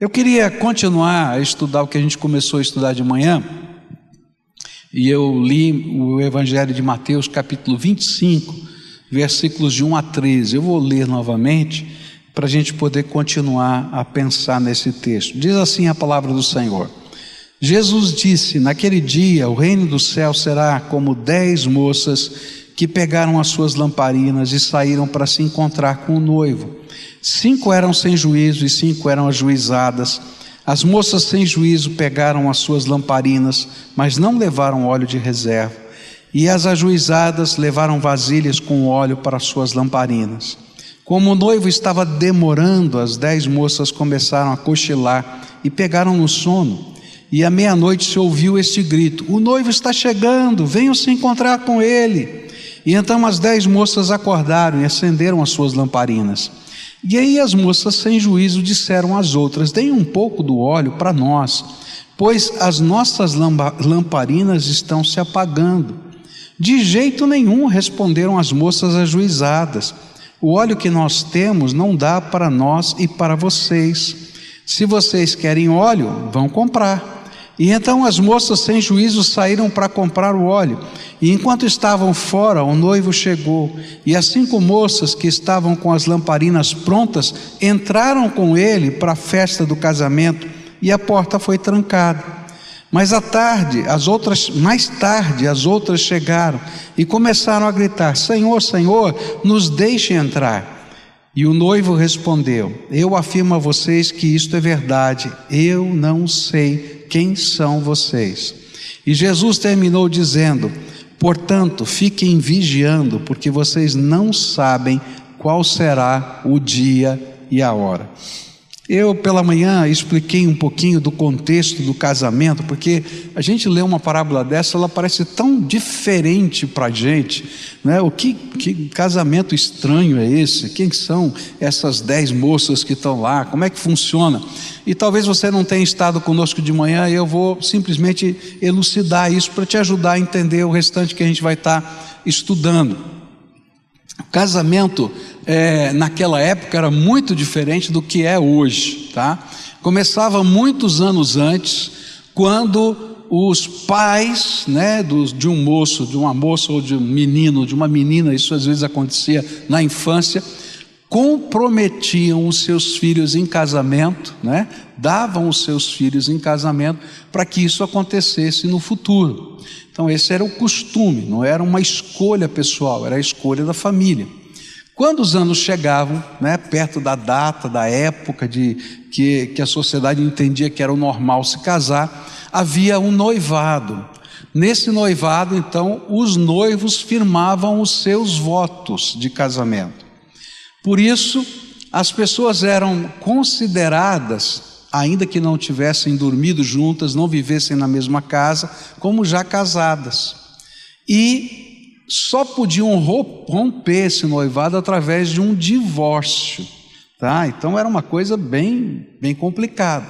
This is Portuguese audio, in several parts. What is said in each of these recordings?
Eu queria continuar a estudar o que a gente começou a estudar de manhã, e eu li o Evangelho de Mateus, capítulo 25, versículos de 1 a 13. Eu vou ler novamente para a gente poder continuar a pensar nesse texto. Diz assim a palavra do Senhor. Jesus disse: Naquele dia o reino do céu será como dez moças que pegaram as suas lamparinas e saíram para se encontrar com o noivo. Cinco eram sem juízo e cinco eram ajuizadas. As moças sem juízo pegaram as suas lamparinas, mas não levaram óleo de reserva. E as ajuizadas levaram vasilhas com óleo para as suas lamparinas. Como o noivo estava demorando, as dez moças começaram a cochilar e pegaram no sono. E à meia-noite se ouviu este grito: O noivo está chegando, venham se encontrar com ele. E então as dez moças acordaram e acenderam as suas lamparinas. E aí as moças, sem juízo, disseram às outras: Deem um pouco do óleo para nós, pois as nossas lamparinas estão se apagando. De jeito nenhum, responderam as moças ajuizadas. O óleo que nós temos não dá para nós e para vocês. Se vocês querem óleo, vão comprar. E então as moças sem juízo saíram para comprar o óleo. E enquanto estavam fora, o noivo chegou. E as cinco moças que estavam com as lamparinas prontas entraram com ele para a festa do casamento. E a porta foi trancada. Mas à tarde, as outras, mais tarde, as outras chegaram e começaram a gritar: Senhor, Senhor, nos deixe entrar. E o noivo respondeu: Eu afirmo a vocês que isto é verdade. Eu não sei quem são vocês? E Jesus terminou dizendo: Portanto, fiquem vigiando, porque vocês não sabem qual será o dia e a hora. Eu, pela manhã, expliquei um pouquinho do contexto do casamento, porque a gente lê uma parábola dessa, ela parece tão diferente para a gente. Né? O que, que casamento estranho é esse? Quem são essas dez moças que estão lá? Como é que funciona? E talvez você não tenha estado conosco de manhã, e eu vou simplesmente elucidar isso para te ajudar a entender o restante que a gente vai estar tá estudando. O casamento é, naquela época era muito diferente do que é hoje, tá? Começava muitos anos antes, quando os pais, né, do, de um moço, de uma moça ou de um menino, de uma menina, isso às vezes acontecia na infância, comprometiam os seus filhos em casamento, né? davam os seus filhos em casamento para que isso acontecesse no futuro. Então, esse era o costume, não era uma escolha pessoal, era a escolha da família. Quando os anos chegavam, né, perto da data, da época de que, que a sociedade entendia que era o normal se casar, havia um noivado. Nesse noivado, então, os noivos firmavam os seus votos de casamento. Por isso, as pessoas eram consideradas ainda que não tivessem dormido juntas, não vivessem na mesma casa, como já casadas. E só podiam romper esse noivado através de um divórcio. Tá? Então era uma coisa bem, bem complicada.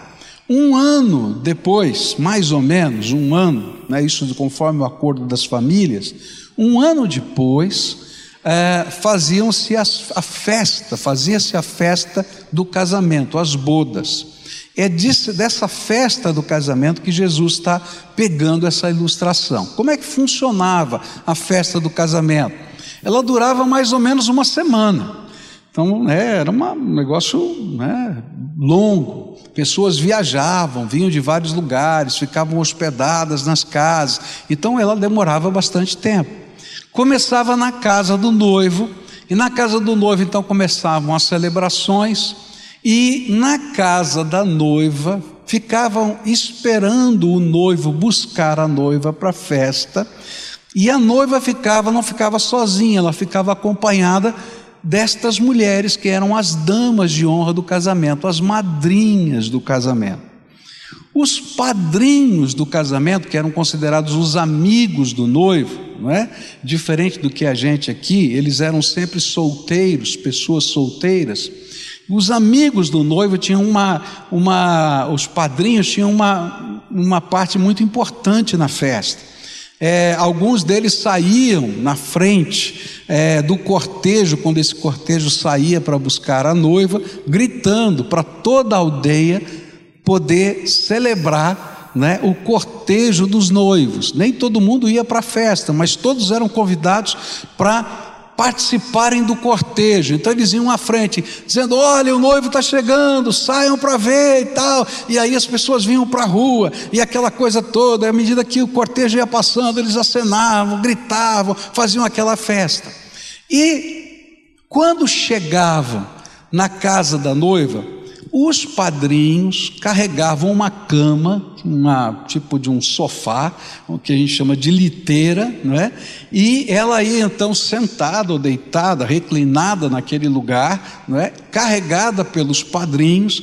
Um ano depois, mais ou menos, um ano, né, isso conforme o acordo das famílias, um ano depois, é, faziam-se a festa, fazia-se a festa do casamento, as bodas. É disso, dessa festa do casamento que Jesus está pegando essa ilustração. Como é que funcionava a festa do casamento? Ela durava mais ou menos uma semana. Então, né, era uma, um negócio né, longo. Pessoas viajavam, vinham de vários lugares, ficavam hospedadas nas casas. Então, ela demorava bastante tempo. Começava na casa do noivo, e na casa do noivo, então, começavam as celebrações e na casa da noiva ficavam esperando o noivo buscar a noiva para a festa. E a noiva ficava, não ficava sozinha, ela ficava acompanhada destas mulheres que eram as damas de honra do casamento, as madrinhas do casamento. Os padrinhos do casamento, que eram considerados os amigos do noivo, não é? Diferente do que a gente aqui, eles eram sempre solteiros, pessoas solteiras. Os amigos do noivo tinham uma, uma os padrinhos tinham uma, uma parte muito importante na festa. É, alguns deles saíam na frente é, do cortejo, quando esse cortejo saía para buscar a noiva, gritando para toda a aldeia poder celebrar né, o cortejo dos noivos. Nem todo mundo ia para a festa, mas todos eram convidados para participarem do cortejo. Então eles iam à frente, dizendo: Olha, o noivo está chegando, saiam para ver e tal. E aí as pessoas vinham para a rua, e aquela coisa toda. E à medida que o cortejo ia passando, eles acenavam, gritavam, faziam aquela festa. E quando chegavam na casa da noiva, os padrinhos carregavam uma cama, uma tipo de um sofá, o que a gente chama de liteira, não é? E ela ia então sentada ou deitada, reclinada naquele lugar, não é? Carregada pelos padrinhos,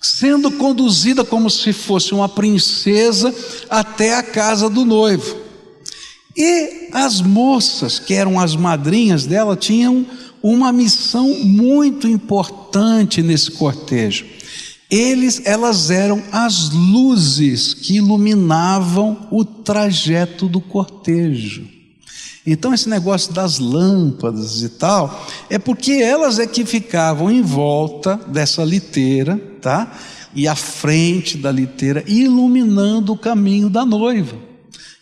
sendo conduzida como se fosse uma princesa até a casa do noivo. E as moças, que eram as madrinhas dela, tinham uma missão muito importante nesse cortejo. Eles, elas eram as luzes que iluminavam o trajeto do cortejo. Então, esse negócio das lâmpadas e tal, é porque elas é que ficavam em volta dessa liteira, tá? E à frente da liteira, iluminando o caminho da noiva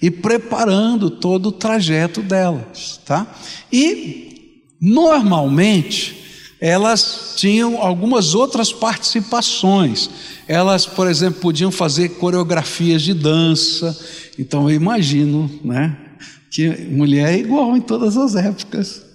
e preparando todo o trajeto delas, tá? E Normalmente, elas tinham algumas outras participações. Elas, por exemplo, podiam fazer coreografias de dança. Então eu imagino, né, que mulher é igual em todas as épocas.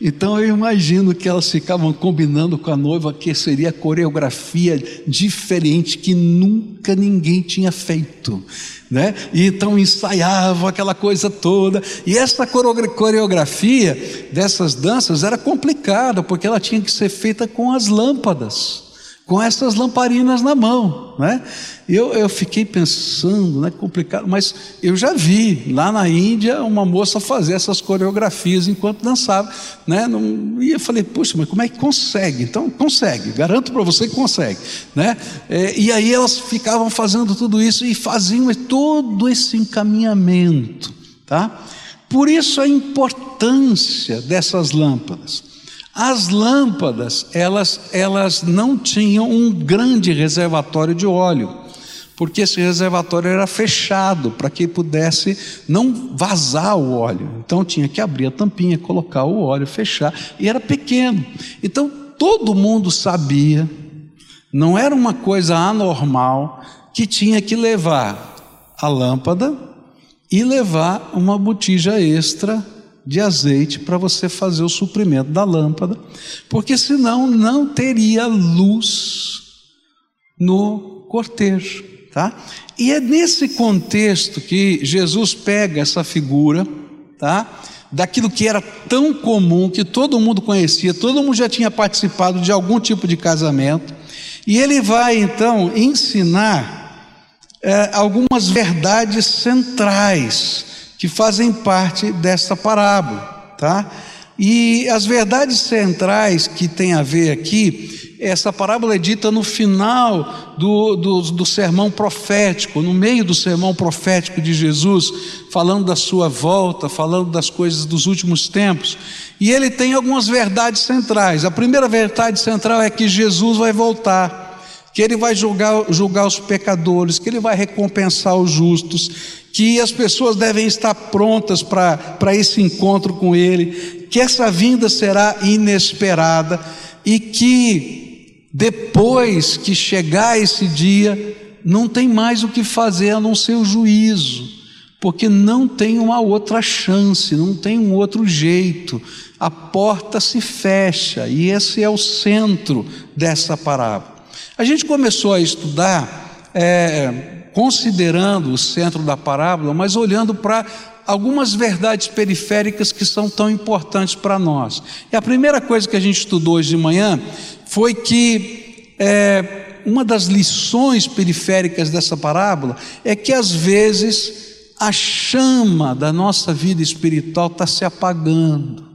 Então eu imagino que elas ficavam combinando com a noiva que seria coreografia diferente que nunca ninguém tinha feito né? E então ensaiavam aquela coisa toda. E essa coreografia dessas danças era complicada, porque ela tinha que ser feita com as lâmpadas com essas lamparinas na mão, né? Eu, eu fiquei pensando, né, complicado, mas eu já vi lá na Índia uma moça fazer essas coreografias enquanto dançava, né? Não, e eu falei, puxa, mas como é que consegue? Então consegue, garanto para você que consegue, né? É, e aí elas ficavam fazendo tudo isso e faziam todo esse encaminhamento, tá? Por isso a importância dessas lâmpadas. As lâmpadas, elas, elas não tinham um grande reservatório de óleo, porque esse reservatório era fechado para que pudesse não vazar o óleo. Então tinha que abrir a tampinha, colocar o óleo, fechar, e era pequeno. Então todo mundo sabia, não era uma coisa anormal, que tinha que levar a lâmpada e levar uma botija extra de azeite para você fazer o suprimento da lâmpada, porque senão não teria luz no cortejo, tá? E é nesse contexto que Jesus pega essa figura, tá? Daquilo que era tão comum, que todo mundo conhecia, todo mundo já tinha participado de algum tipo de casamento, e ele vai então ensinar é, algumas verdades centrais que fazem parte desta parábola, tá? E as verdades centrais que tem a ver aqui, essa parábola é dita no final do, do, do, sermão profético, no meio do sermão profético de Jesus, falando da sua volta, falando das coisas dos últimos tempos. E ele tem algumas verdades centrais. A primeira verdade central é que Jesus vai voltar que Ele vai julgar, julgar os pecadores, que Ele vai recompensar os justos, que as pessoas devem estar prontas para esse encontro com Ele, que essa vinda será inesperada e que depois que chegar esse dia, não tem mais o que fazer a não ser o juízo, porque não tem uma outra chance, não tem um outro jeito, a porta se fecha, e esse é o centro dessa parábola. A gente começou a estudar é, considerando o centro da parábola, mas olhando para algumas verdades periféricas que são tão importantes para nós. E a primeira coisa que a gente estudou hoje de manhã foi que é, uma das lições periféricas dessa parábola é que às vezes a chama da nossa vida espiritual está se apagando.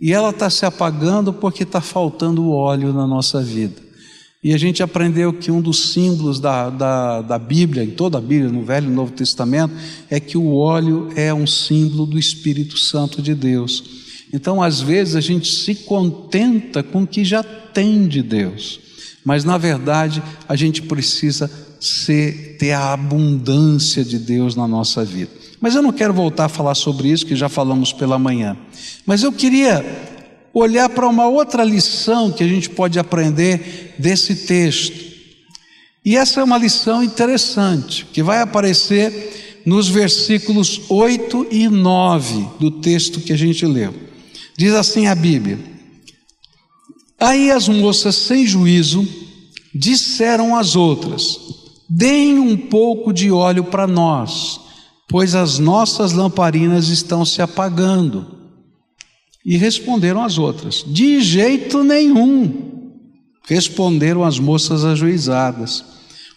E ela está se apagando porque está faltando óleo na nossa vida. E a gente aprendeu que um dos símbolos da, da, da Bíblia, em toda a Bíblia, no Velho e Novo Testamento, é que o óleo é um símbolo do Espírito Santo de Deus. Então, às vezes, a gente se contenta com o que já tem de Deus. mas na verdade a gente precisa ser, ter a abundância de Deus na nossa vida. Mas eu não quero voltar a falar sobre isso, que já falamos pela manhã. Mas eu queria olhar para uma outra lição que a gente pode aprender desse texto. E essa é uma lição interessante, que vai aparecer nos versículos 8 e 9 do texto que a gente leu. Diz assim a Bíblia: Aí as moças sem juízo disseram às outras: Deem um pouco de óleo para nós, pois as nossas lamparinas estão se apagando. E responderam as outras: De jeito nenhum. Responderam as moças ajuizadas: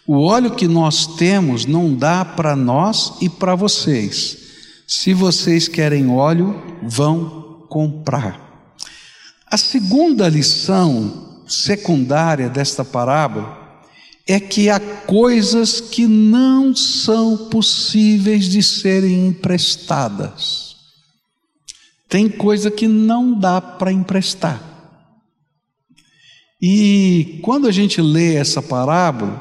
O óleo que nós temos não dá para nós e para vocês. Se vocês querem óleo, vão comprar. A segunda lição secundária desta parábola é que há coisas que não são possíveis de serem emprestadas. Tem coisa que não dá para emprestar. E quando a gente lê essa parábola,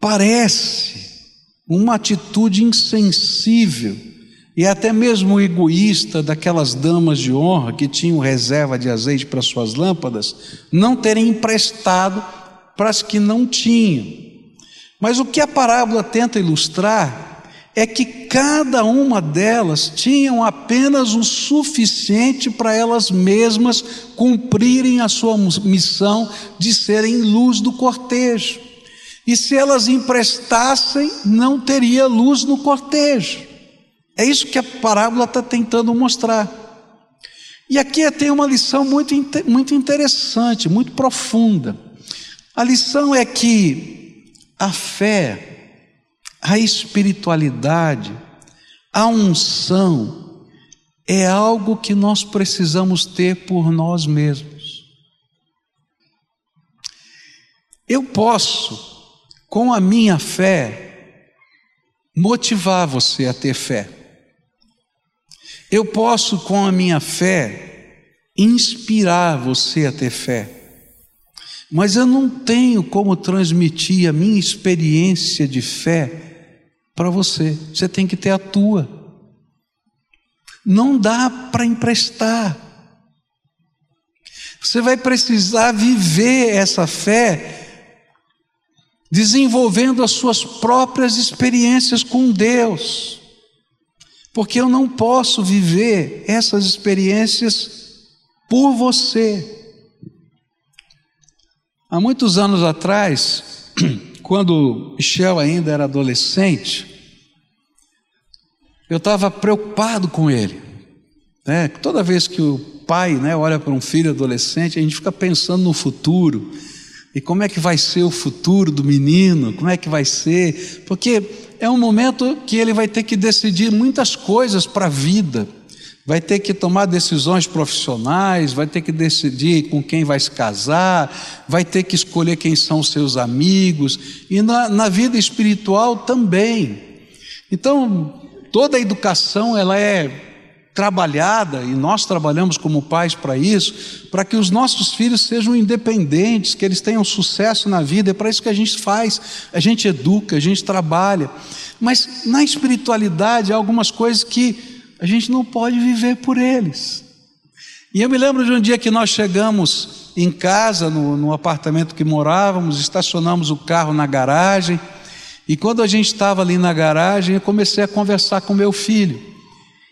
parece uma atitude insensível e até mesmo egoísta daquelas damas de honra que tinham reserva de azeite para suas lâmpadas, não terem emprestado para as que não tinham. Mas o que a parábola tenta ilustrar é que cada uma delas tinham apenas o suficiente para elas mesmas cumprirem a sua missão de serem luz do cortejo. E se elas emprestassem, não teria luz no cortejo. É isso que a parábola está tentando mostrar. E aqui tem uma lição muito, muito interessante, muito profunda. A lição é que a fé, a espiritualidade, a unção é algo que nós precisamos ter por nós mesmos. Eu posso, com a minha fé, motivar você a ter fé. Eu posso, com a minha fé, inspirar você a ter fé, mas eu não tenho como transmitir a minha experiência de fé para você. Você tem que ter a tua. Não dá para emprestar. Você vai precisar viver essa fé desenvolvendo as suas próprias experiências com Deus porque eu não posso viver essas experiências por você. Há muitos anos atrás, quando Michel ainda era adolescente, eu estava preocupado com ele. Né? Toda vez que o pai né, olha para um filho adolescente, a gente fica pensando no futuro. E como é que vai ser o futuro do menino? Como é que vai ser? Porque é um momento que ele vai ter que decidir muitas coisas para a vida. Vai ter que tomar decisões profissionais, vai ter que decidir com quem vai se casar, vai ter que escolher quem são os seus amigos, e na, na vida espiritual também. Então, toda a educação ela é trabalhada, e nós trabalhamos como pais para isso, para que os nossos filhos sejam independentes, que eles tenham sucesso na vida, é para isso que a gente faz, a gente educa, a gente trabalha. Mas na espiritualidade há algumas coisas que a gente não pode viver por eles. E eu me lembro de um dia que nós chegamos em casa, no, no apartamento que morávamos, estacionamos o carro na garagem, e quando a gente estava ali na garagem, eu comecei a conversar com meu filho.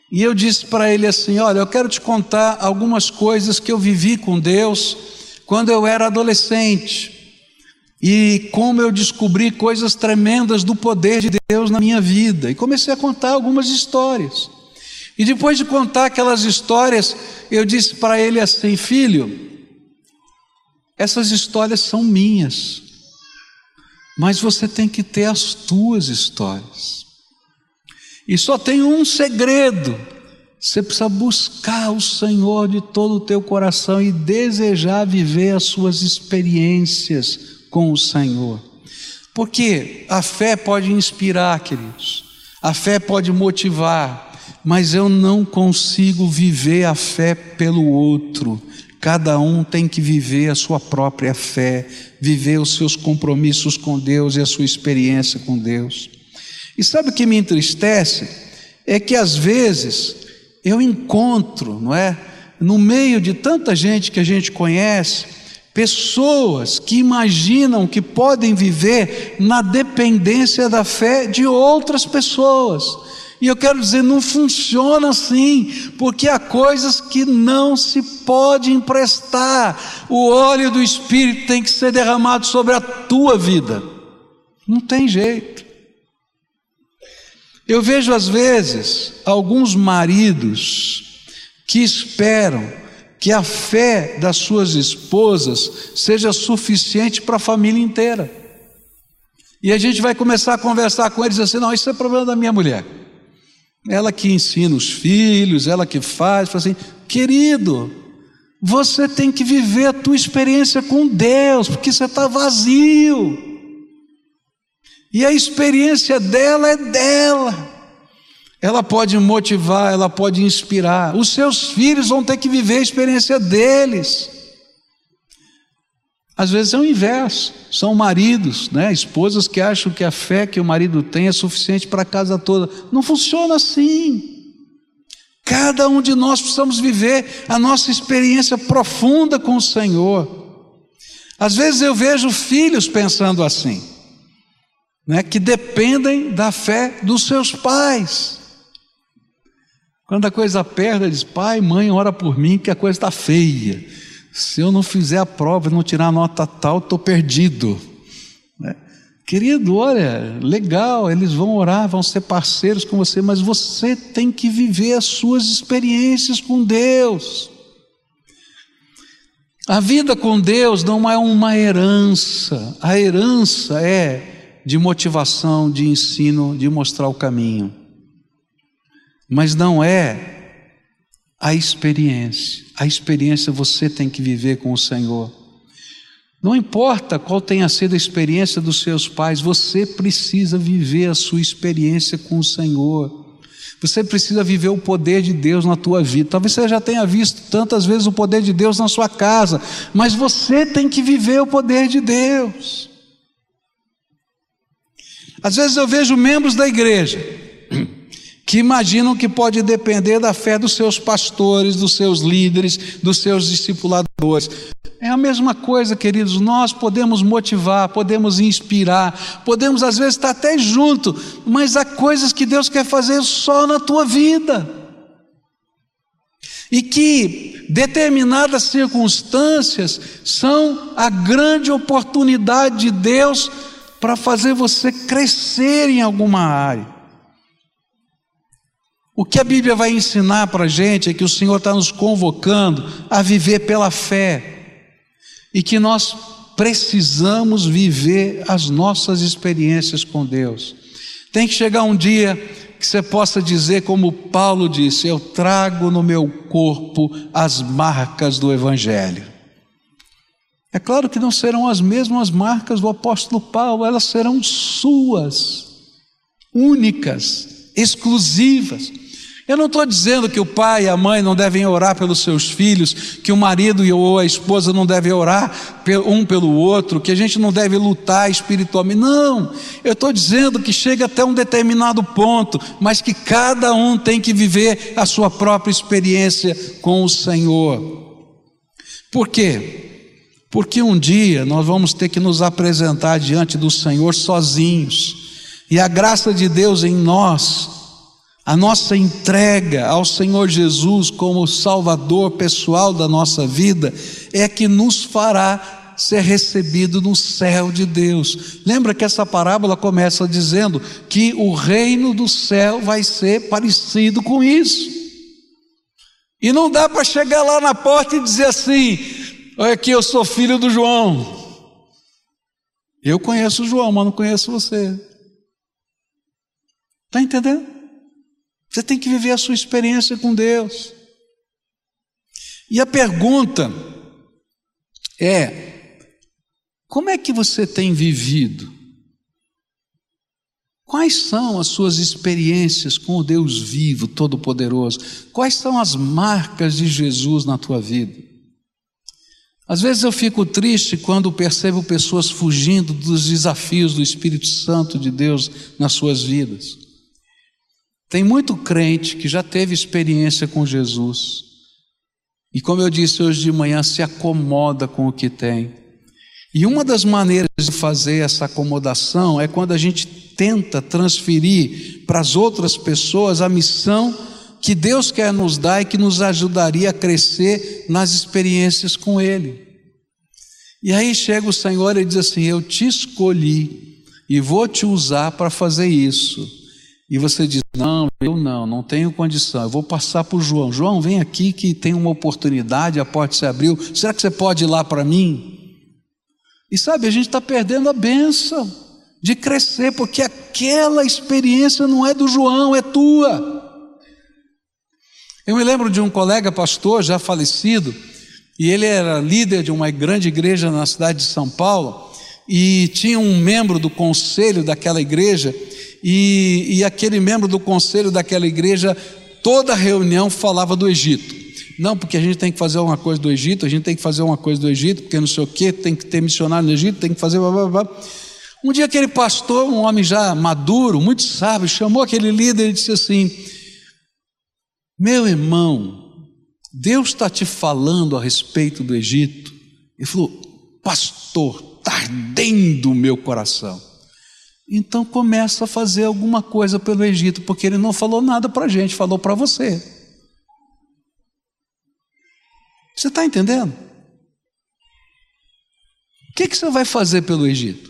E eu disse para ele assim: Olha, eu quero te contar algumas coisas que eu vivi com Deus quando eu era adolescente. E como eu descobri coisas tremendas do poder de Deus na minha vida. E comecei a contar algumas histórias. E depois de contar aquelas histórias, eu disse para ele assim: Filho, essas histórias são minhas, mas você tem que ter as tuas histórias. E só tem um segredo: você precisa buscar o Senhor de todo o teu coração e desejar viver as suas experiências com o Senhor. Porque a fé pode inspirar, queridos, a fé pode motivar, mas eu não consigo viver a fé pelo outro. Cada um tem que viver a sua própria fé, viver os seus compromissos com Deus e a sua experiência com Deus. E sabe o que me entristece? É que às vezes eu encontro, não é? No meio de tanta gente que a gente conhece, pessoas que imaginam que podem viver na dependência da fé de outras pessoas. E eu quero dizer, não funciona assim, porque há coisas que não se pode emprestar. O óleo do Espírito tem que ser derramado sobre a tua vida. Não tem jeito. Eu vejo às vezes alguns maridos que esperam que a fé das suas esposas seja suficiente para a família inteira. E a gente vai começar a conversar com eles assim: não, isso é problema da minha mulher. Ela que ensina os filhos, ela que faz, fala assim, querido, você tem que viver a tua experiência com Deus, porque você está vazio. E a experiência dela é dela. Ela pode motivar, ela pode inspirar. Os seus filhos vão ter que viver a experiência deles. Às vezes é o inverso, são maridos, né, esposas que acham que a fé que o marido tem é suficiente para a casa toda. Não funciona assim. Cada um de nós precisamos viver a nossa experiência profunda com o Senhor. Às vezes eu vejo filhos pensando assim, né, que dependem da fé dos seus pais. Quando a coisa aperta, diz: pai, mãe, ora por mim que a coisa está feia. Se eu não fizer a prova e não tirar a nota tal, estou perdido. Né? Querido, olha, legal, eles vão orar, vão ser parceiros com você, mas você tem que viver as suas experiências com Deus. A vida com Deus não é uma herança, a herança é de motivação, de ensino, de mostrar o caminho, mas não é a experiência. A experiência você tem que viver com o Senhor. Não importa qual tenha sido a experiência dos seus pais, você precisa viver a sua experiência com o Senhor. Você precisa viver o poder de Deus na tua vida. Talvez você já tenha visto tantas vezes o poder de Deus na sua casa, mas você tem que viver o poder de Deus. Às vezes eu vejo membros da igreja que imaginam que pode depender da fé dos seus pastores, dos seus líderes, dos seus discipuladores. É a mesma coisa, queridos, nós podemos motivar, podemos inspirar, podemos às vezes estar até junto, mas há coisas que Deus quer fazer só na tua vida. E que determinadas circunstâncias são a grande oportunidade de Deus para fazer você crescer em alguma área. O que a Bíblia vai ensinar para a gente é que o Senhor está nos convocando a viver pela fé e que nós precisamos viver as nossas experiências com Deus. Tem que chegar um dia que você possa dizer, como Paulo disse: Eu trago no meu corpo as marcas do Evangelho. É claro que não serão as mesmas marcas do apóstolo Paulo, elas serão suas, únicas, exclusivas. Eu não estou dizendo que o pai e a mãe não devem orar pelos seus filhos, que o marido ou a esposa não devem orar um pelo outro, que a gente não deve lutar espiritualmente. Não, eu estou dizendo que chega até um determinado ponto, mas que cada um tem que viver a sua própria experiência com o Senhor. Por quê? Porque um dia nós vamos ter que nos apresentar diante do Senhor sozinhos, e a graça de Deus em nós a nossa entrega ao Senhor Jesus como Salvador pessoal da nossa vida é que nos fará ser recebido no céu de Deus. Lembra que essa parábola começa dizendo que o reino do céu vai ser parecido com isso. E não dá para chegar lá na porta e dizer assim: olha aqui, eu sou filho do João. Eu conheço o João, mas não conheço você. Está entendendo? Você tem que viver a sua experiência com Deus. E a pergunta é: como é que você tem vivido? Quais são as suas experiências com o Deus vivo, todo-poderoso? Quais são as marcas de Jesus na tua vida? Às vezes eu fico triste quando percebo pessoas fugindo dos desafios do Espírito Santo de Deus nas suas vidas. Tem muito crente que já teve experiência com Jesus e, como eu disse hoje de manhã, se acomoda com o que tem. E uma das maneiras de fazer essa acomodação é quando a gente tenta transferir para as outras pessoas a missão que Deus quer nos dar e que nos ajudaria a crescer nas experiências com Ele. E aí chega o Senhor e diz assim: Eu te escolhi e vou te usar para fazer isso. E você diz: Não, eu não, não tenho condição. Eu vou passar para o João. João, vem aqui que tem uma oportunidade, a porta se abriu. Será que você pode ir lá para mim? E sabe, a gente está perdendo a benção de crescer, porque aquela experiência não é do João, é tua. Eu me lembro de um colega pastor já falecido, e ele era líder de uma grande igreja na cidade de São Paulo, e tinha um membro do conselho daquela igreja, e, e aquele membro do conselho daquela igreja, toda reunião falava do Egito. Não, porque a gente tem que fazer uma coisa do Egito, a gente tem que fazer uma coisa do Egito, porque não sei o quê, tem que ter missionário no Egito, tem que fazer. Blá, blá, blá. Um dia aquele pastor, um homem já maduro, muito sábio, chamou aquele líder e disse assim: meu irmão, Deus está te falando a respeito do Egito. Ele falou, pastor, está ardendo o meu coração. Então começa a fazer alguma coisa pelo Egito, porque ele não falou nada para a gente, falou para você. Você está entendendo? O que, que você vai fazer pelo Egito?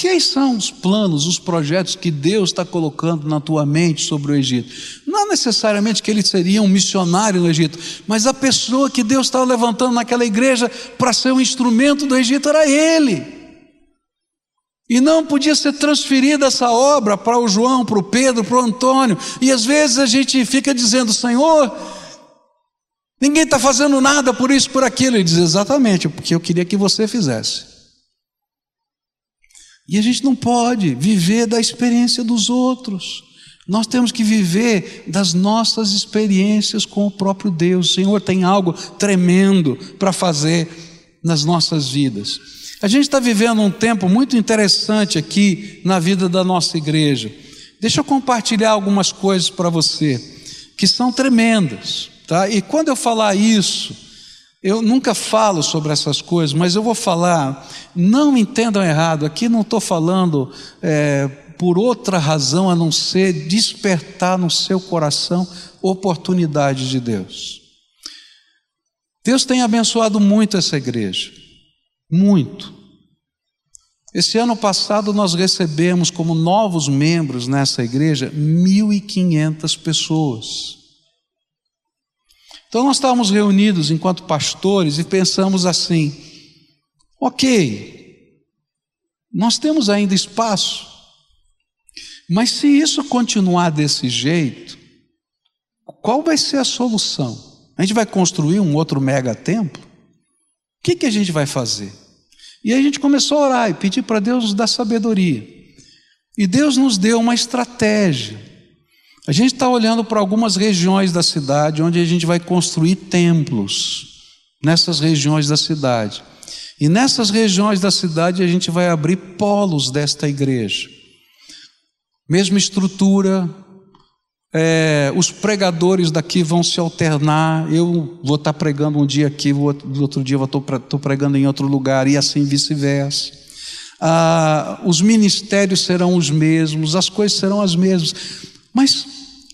Quais são os planos, os projetos que Deus está colocando na tua mente sobre o Egito? Não necessariamente que ele seria um missionário no Egito, mas a pessoa que Deus estava levantando naquela igreja para ser um instrumento do Egito era ele. E não podia ser transferida essa obra para o João, para o Pedro, para o Antônio. E às vezes a gente fica dizendo: Senhor, ninguém está fazendo nada por isso, por aquilo. Ele diz: Exatamente, porque eu queria que você fizesse. E a gente não pode viver da experiência dos outros. Nós temos que viver das nossas experiências com o próprio Deus. O Senhor tem algo tremendo para fazer nas nossas vidas. A gente está vivendo um tempo muito interessante aqui na vida da nossa igreja. Deixa eu compartilhar algumas coisas para você que são tremendas, tá? E quando eu falar isso, eu nunca falo sobre essas coisas, mas eu vou falar, não me entendam errado, aqui não estou falando é, por outra razão a não ser despertar no seu coração oportunidades de Deus. Deus tem abençoado muito essa igreja, muito. Esse ano passado nós recebemos como novos membros nessa igreja 1.500 pessoas. Então nós estávamos reunidos enquanto pastores e pensamos assim: ok, nós temos ainda espaço, mas se isso continuar desse jeito, qual vai ser a solução? A gente vai construir um outro mega templo? Que, que a gente vai fazer? E aí a gente começou a orar e pedir para Deus nos dar sabedoria. E Deus nos deu uma estratégia. A gente está olhando para algumas regiões da cidade onde a gente vai construir templos, nessas regiões da cidade. E nessas regiões da cidade a gente vai abrir polos desta igreja. Mesma estrutura, é, os pregadores daqui vão se alternar. Eu vou estar pregando um dia aqui, vou, outro dia estou pregando em outro lugar, e assim vice-versa. Ah, os ministérios serão os mesmos, as coisas serão as mesmas. Mas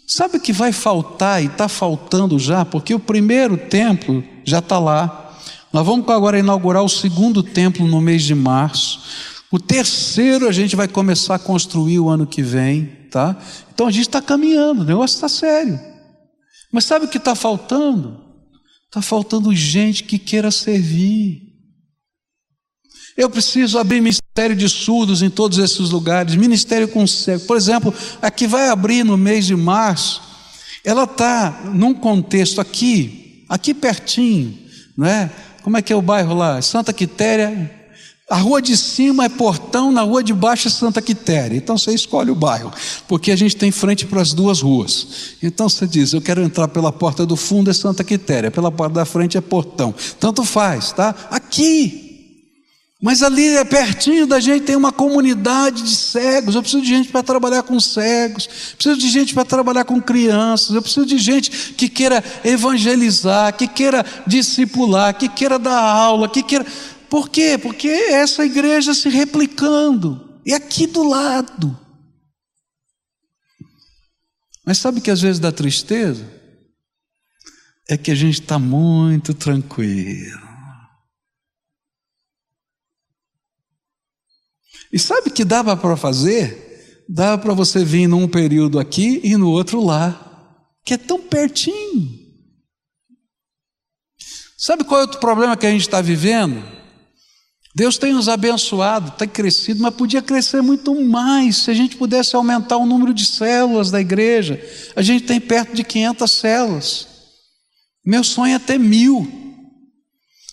Sabe o que vai faltar e está faltando já? Porque o primeiro templo já está lá. Nós vamos agora inaugurar o segundo templo no mês de março. O terceiro a gente vai começar a construir o ano que vem, tá? Então a gente está caminhando, o negócio está sério. Mas sabe o que está faltando? Está faltando gente que queira servir. Eu preciso abrir ministério de surdos em todos esses lugares, ministério com cego. Por exemplo, a que vai abrir no mês de março, ela está num contexto aqui, aqui pertinho, não é? Como é que é o bairro lá? Santa Quitéria. A rua de cima é Portão, na rua de baixo é Santa Quitéria. Então você escolhe o bairro, porque a gente tem frente para as duas ruas. Então você diz: Eu quero entrar pela porta do fundo, é Santa Quitéria, pela porta da frente é Portão. Tanto faz, tá? Aqui. Mas ali é pertinho da gente, tem uma comunidade de cegos. Eu preciso de gente para trabalhar com cegos, preciso de gente para trabalhar com crianças, eu preciso de gente que queira evangelizar, que queira discipular, que queira dar aula, que queira. Por quê? Porque essa igreja se replicando, e aqui do lado. Mas sabe que às vezes dá tristeza? É que a gente está muito tranquilo. E sabe que dava para fazer? Dava para você vir num período aqui e no outro lá, que é tão pertinho. Sabe qual é o problema que a gente está vivendo? Deus tem nos abençoado, tem crescido, mas podia crescer muito mais se a gente pudesse aumentar o número de células da igreja. A gente tem perto de 500 células. Meu sonho é ter mil.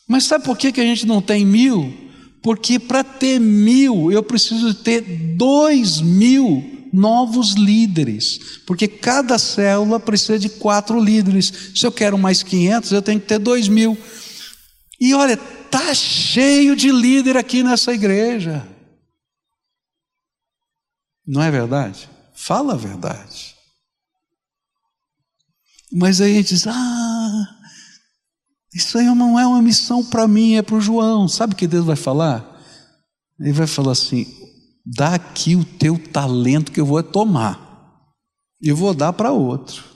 Mas sabe por que, a gente não tem mil? Porque para ter mil, eu preciso ter dois mil novos líderes, porque cada célula precisa de quatro líderes. Se eu quero mais 500, eu tenho que ter dois mil. E olha, Está cheio de líder aqui nessa igreja. Não é verdade? Fala a verdade. Mas aí a gente diz: ah, isso aí não é uma missão para mim, é para o João. Sabe o que Deus vai falar? Ele vai falar assim: dá aqui o teu talento que eu vou tomar, e vou dar para outro.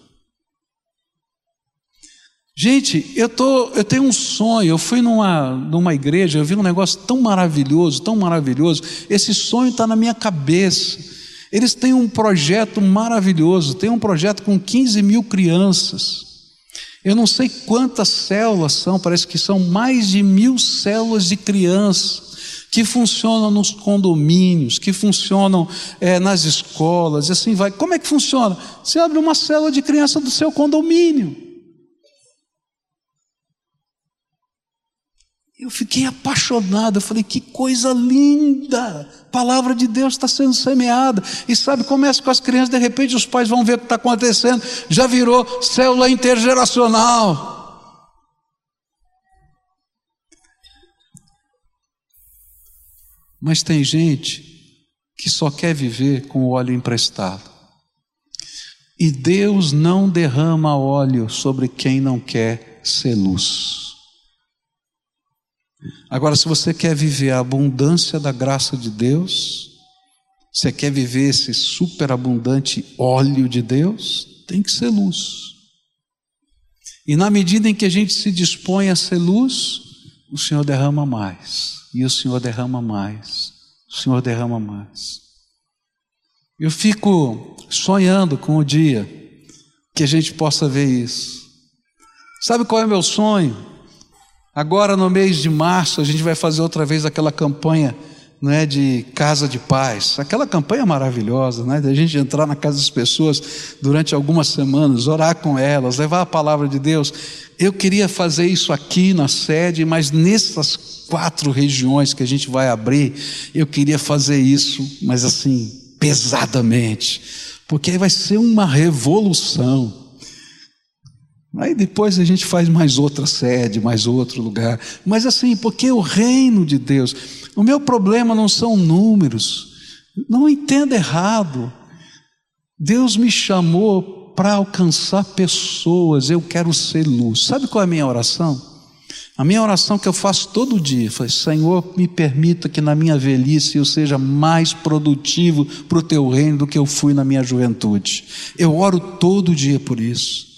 Gente, eu, tô, eu tenho um sonho. Eu fui numa, numa igreja, eu vi um negócio tão maravilhoso, tão maravilhoso. Esse sonho está na minha cabeça. Eles têm um projeto maravilhoso, tem um projeto com 15 mil crianças. Eu não sei quantas células são, parece que são mais de mil células de crianças que funcionam nos condomínios, que funcionam é, nas escolas, e assim vai. Como é que funciona? Você abre uma célula de criança do seu condomínio. Eu fiquei apaixonado, eu falei, que coisa linda! Palavra de Deus está sendo semeada. E sabe, começa com as crianças, de repente os pais vão ver o que está acontecendo, já virou célula intergeracional. Mas tem gente que só quer viver com o óleo emprestado. E Deus não derrama óleo sobre quem não quer ser luz. Agora, se você quer viver a abundância da graça de Deus, você quer viver esse superabundante óleo de Deus, tem que ser luz. E na medida em que a gente se dispõe a ser luz, o Senhor derrama mais, e o Senhor derrama mais, o Senhor derrama mais. Eu fico sonhando com o dia que a gente possa ver isso. Sabe qual é o meu sonho? Agora, no mês de março, a gente vai fazer outra vez aquela campanha não é, de casa de paz. Aquela campanha maravilhosa, né, de a gente entrar na casa das pessoas durante algumas semanas, orar com elas, levar a palavra de Deus. Eu queria fazer isso aqui na sede, mas nessas quatro regiões que a gente vai abrir, eu queria fazer isso, mas assim, pesadamente, porque aí vai ser uma revolução. Aí depois a gente faz mais outra sede, mais outro lugar. Mas assim, porque o reino de Deus, o meu problema não são números. Não entenda errado. Deus me chamou para alcançar pessoas, eu quero ser luz. Sabe qual é a minha oração? A minha oração que eu faço todo dia foi: Senhor, me permita que na minha velhice eu seja mais produtivo para o teu reino do que eu fui na minha juventude. Eu oro todo dia por isso.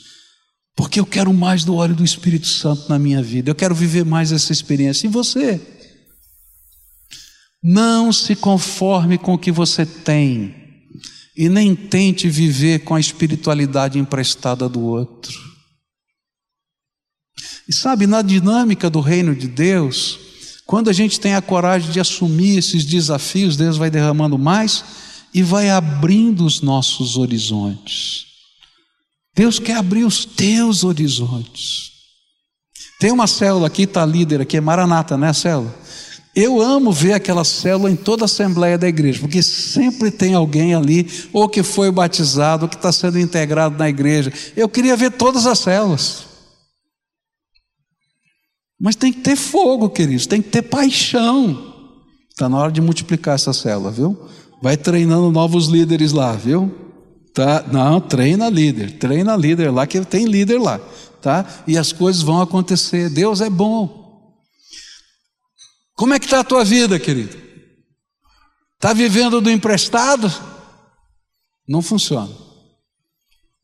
Porque eu quero mais do óleo do Espírito Santo na minha vida. Eu quero viver mais essa experiência. E você? Não se conforme com o que você tem. E nem tente viver com a espiritualidade emprestada do outro. E sabe, na dinâmica do reino de Deus, quando a gente tem a coragem de assumir esses desafios, Deus vai derramando mais e vai abrindo os nossos horizontes. Deus quer abrir os teus horizontes. Tem uma célula aqui, está líder aqui, é Maranata, né, célula? Eu amo ver aquela célula em toda a assembleia da igreja, porque sempre tem alguém ali, ou que foi batizado, ou que está sendo integrado na igreja. Eu queria ver todas as células. Mas tem que ter fogo, queridos, tem que ter paixão. Está na hora de multiplicar essa célula, viu? Vai treinando novos líderes lá, viu? Tá? Não, treina líder, treina líder lá, que tem líder lá, tá? E as coisas vão acontecer. Deus é bom. Como é que está a tua vida, querido? Está vivendo do emprestado? Não funciona.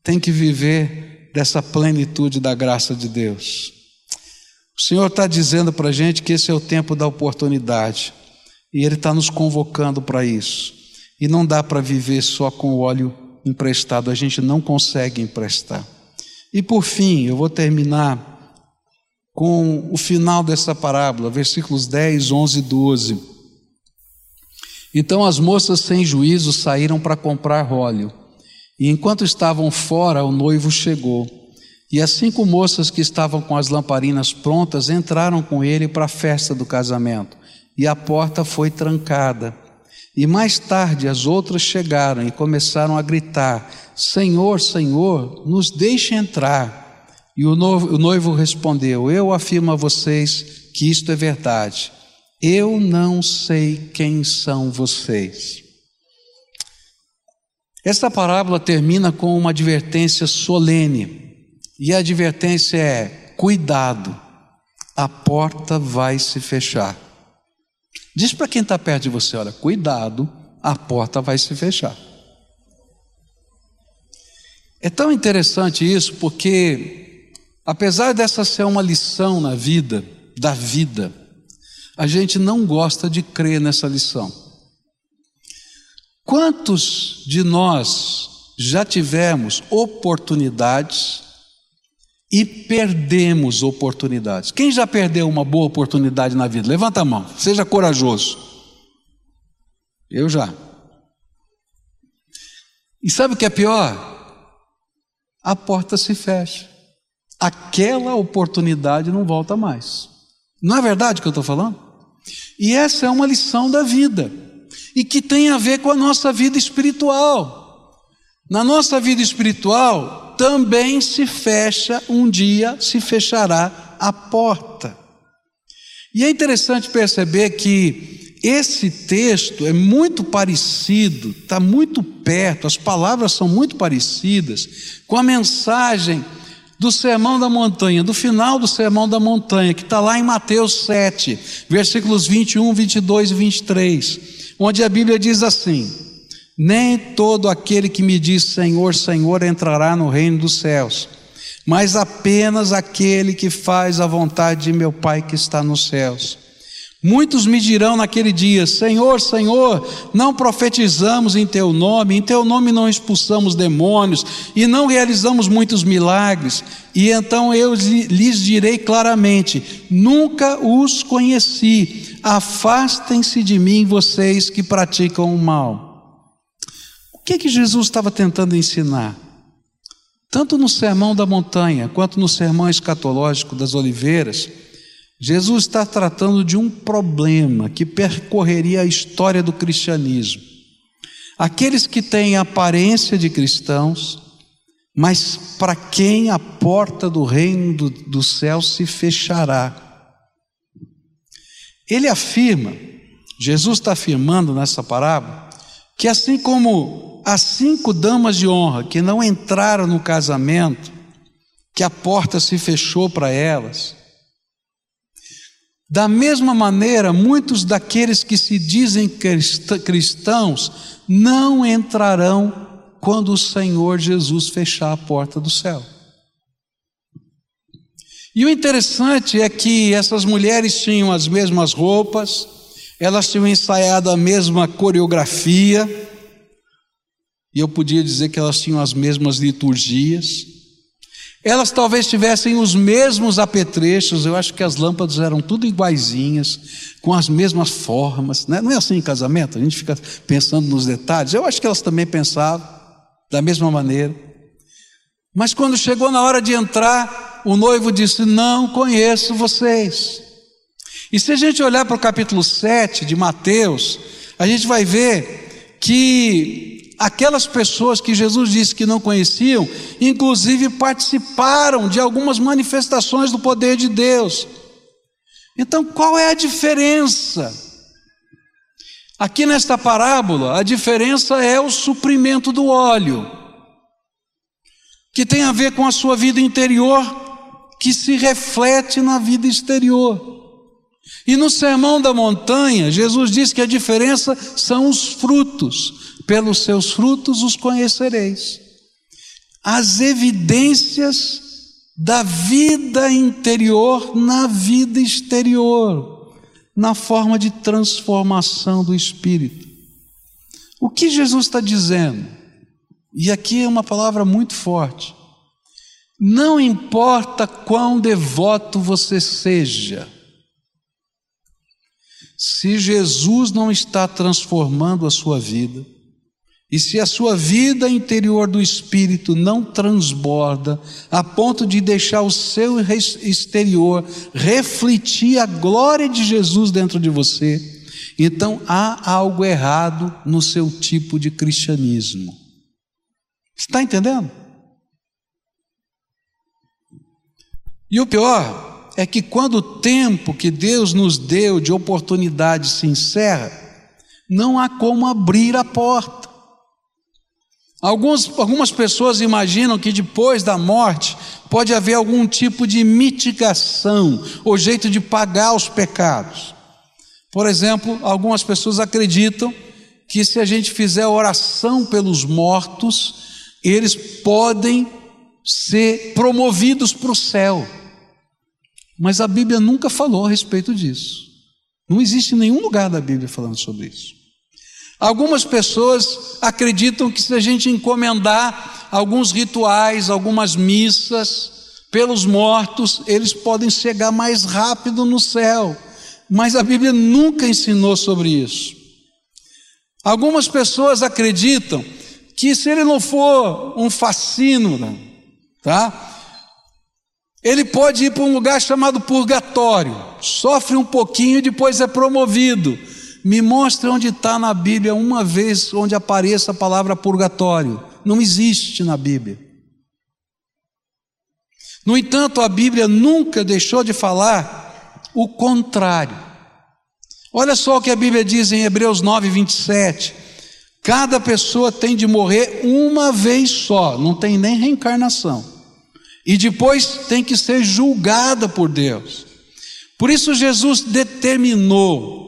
Tem que viver dessa plenitude da graça de Deus. O Senhor está dizendo para a gente que esse é o tempo da oportunidade. E Ele está nos convocando para isso. E não dá para viver só com o óleo emprestado, a gente não consegue emprestar. E por fim, eu vou terminar com o final dessa parábola, versículos 10, 11 e 12. Então as moças sem juízo saíram para comprar óleo, e enquanto estavam fora, o noivo chegou. E as cinco moças que estavam com as lamparinas prontas entraram com ele para a festa do casamento, e a porta foi trancada. E mais tarde as outras chegaram e começaram a gritar: Senhor, Senhor, nos deixe entrar. E o noivo, respondeu: Eu afirmo a vocês que isto é verdade. Eu não sei quem são vocês. Esta parábola termina com uma advertência solene. E a advertência é: cuidado, a porta vai se fechar. Diz para quem está perto de você: olha, cuidado, a porta vai se fechar. É tão interessante isso porque Apesar dessa ser uma lição na vida, da vida, a gente não gosta de crer nessa lição. Quantos de nós já tivemos oportunidades e perdemos oportunidades? Quem já perdeu uma boa oportunidade na vida? Levanta a mão, seja corajoso. Eu já. E sabe o que é pior? A porta se fecha aquela oportunidade não volta mais. Não é verdade o que eu estou falando? E essa é uma lição da vida, e que tem a ver com a nossa vida espiritual. Na nossa vida espiritual também se fecha, um dia se fechará a porta. E é interessante perceber que esse texto é muito parecido, está muito perto, as palavras são muito parecidas com a mensagem do Sermão da Montanha, do final do Sermão da Montanha, que está lá em Mateus 7, versículos 21, 22 e 23, onde a Bíblia diz assim: Nem todo aquele que me diz Senhor, Senhor entrará no reino dos céus, mas apenas aquele que faz a vontade de meu Pai que está nos céus. Muitos me dirão naquele dia: Senhor, Senhor, não profetizamos em Teu nome, em Teu nome não expulsamos demônios e não realizamos muitos milagres. E então eu lhes direi claramente: Nunca os conheci, afastem-se de mim, vocês que praticam o mal. Que, é que Jesus estava tentando ensinar? Tanto no Sermão da Montanha quanto no Sermão Escatológico das Oliveiras, Jesus está tratando de um problema que percorreria a história do cristianismo. Aqueles que têm aparência de cristãos, mas para quem a porta do reino do, do céu se fechará. Ele afirma, Jesus está afirmando nessa parábola, que assim como as cinco damas de honra que não entraram no casamento, que a porta se fechou para elas, da mesma maneira, muitos daqueles que se dizem cristãos não entrarão quando o Senhor Jesus fechar a porta do céu. E o interessante é que essas mulheres tinham as mesmas roupas, elas tinham ensaiado a mesma coreografia, e eu podia dizer que elas tinham as mesmas liturgias, elas talvez tivessem os mesmos apetrechos, eu acho que as lâmpadas eram tudo iguaizinhas, com as mesmas formas. Né? Não é assim em casamento, a gente fica pensando nos detalhes. Eu acho que elas também pensavam da mesma maneira. Mas quando chegou na hora de entrar, o noivo disse: Não conheço vocês. E se a gente olhar para o capítulo 7 de Mateus, a gente vai ver que aquelas pessoas que Jesus disse que não conheciam, inclusive participaram de algumas manifestações do poder de Deus. Então, qual é a diferença? Aqui nesta parábola, a diferença é o suprimento do óleo, que tem a ver com a sua vida interior, que se reflete na vida exterior. E no Sermão da Montanha, Jesus diz que a diferença são os frutos, pelos seus frutos os conhecereis. As evidências da vida interior na vida exterior, na forma de transformação do espírito. O que Jesus está dizendo? E aqui é uma palavra muito forte. Não importa quão devoto você seja, se Jesus não está transformando a sua vida, e se a sua vida interior do espírito não transborda a ponto de deixar o seu exterior refletir a glória de Jesus dentro de você, então há algo errado no seu tipo de cristianismo. Está entendendo? E o pior é que quando o tempo que Deus nos deu de oportunidade se encerra, não há como abrir a porta. Alguns, algumas pessoas imaginam que depois da morte pode haver algum tipo de mitigação ou jeito de pagar os pecados. Por exemplo, algumas pessoas acreditam que se a gente fizer oração pelos mortos, eles podem ser promovidos para o céu. Mas a Bíblia nunca falou a respeito disso. Não existe nenhum lugar da Bíblia falando sobre isso. Algumas pessoas acreditam que se a gente encomendar alguns rituais, algumas missas pelos mortos, eles podem chegar mais rápido no céu. Mas a Bíblia nunca ensinou sobre isso. Algumas pessoas acreditam que se ele não for um fascínio, tá? Ele pode ir para um lugar chamado purgatório, sofre um pouquinho e depois é promovido. Me mostre onde está na Bíblia uma vez onde apareça a palavra purgatório. Não existe na Bíblia. No entanto, a Bíblia nunca deixou de falar o contrário. Olha só o que a Bíblia diz em Hebreus 9, 27. Cada pessoa tem de morrer uma vez só, não tem nem reencarnação e depois tem que ser julgada por Deus. Por isso Jesus determinou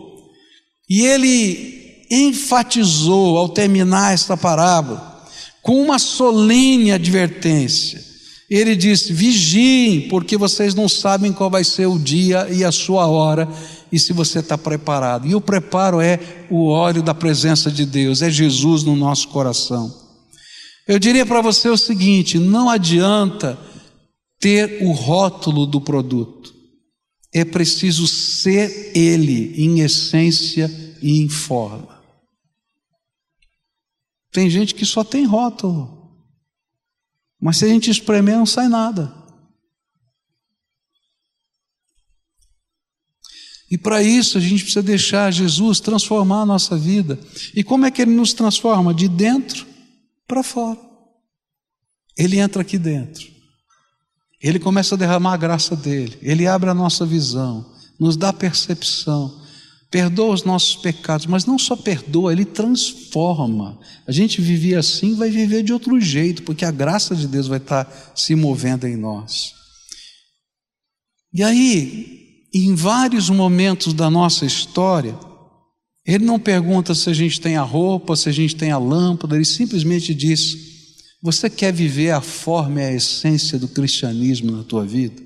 e ele enfatizou ao terminar esta parábola com uma solene advertência. Ele disse: vigiem, porque vocês não sabem qual vai ser o dia e a sua hora, e se você está preparado. E o preparo é o óleo da presença de Deus, é Jesus no nosso coração. Eu diria para você o seguinte: não adianta ter o rótulo do produto. É preciso ser ele em essência e em forma. Tem gente que só tem rótulo, mas se a gente espremer, não sai nada. E para isso a gente precisa deixar Jesus transformar a nossa vida. E como é que ele nos transforma? De dentro para fora. Ele entra aqui dentro. Ele começa a derramar a graça dele, ele abre a nossa visão, nos dá percepção, perdoa os nossos pecados, mas não só perdoa, ele transforma. A gente vivia assim, vai viver de outro jeito, porque a graça de Deus vai estar se movendo em nós. E aí, em vários momentos da nossa história, ele não pergunta se a gente tem a roupa, se a gente tem a lâmpada, ele simplesmente diz: você quer viver a forma e a essência do cristianismo na tua vida?